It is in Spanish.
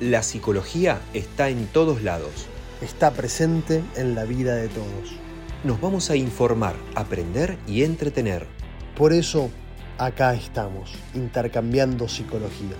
La psicología está en todos lados. Está presente en la vida de todos. Nos vamos a informar, aprender y entretener. Por eso, acá estamos, intercambiando psicología.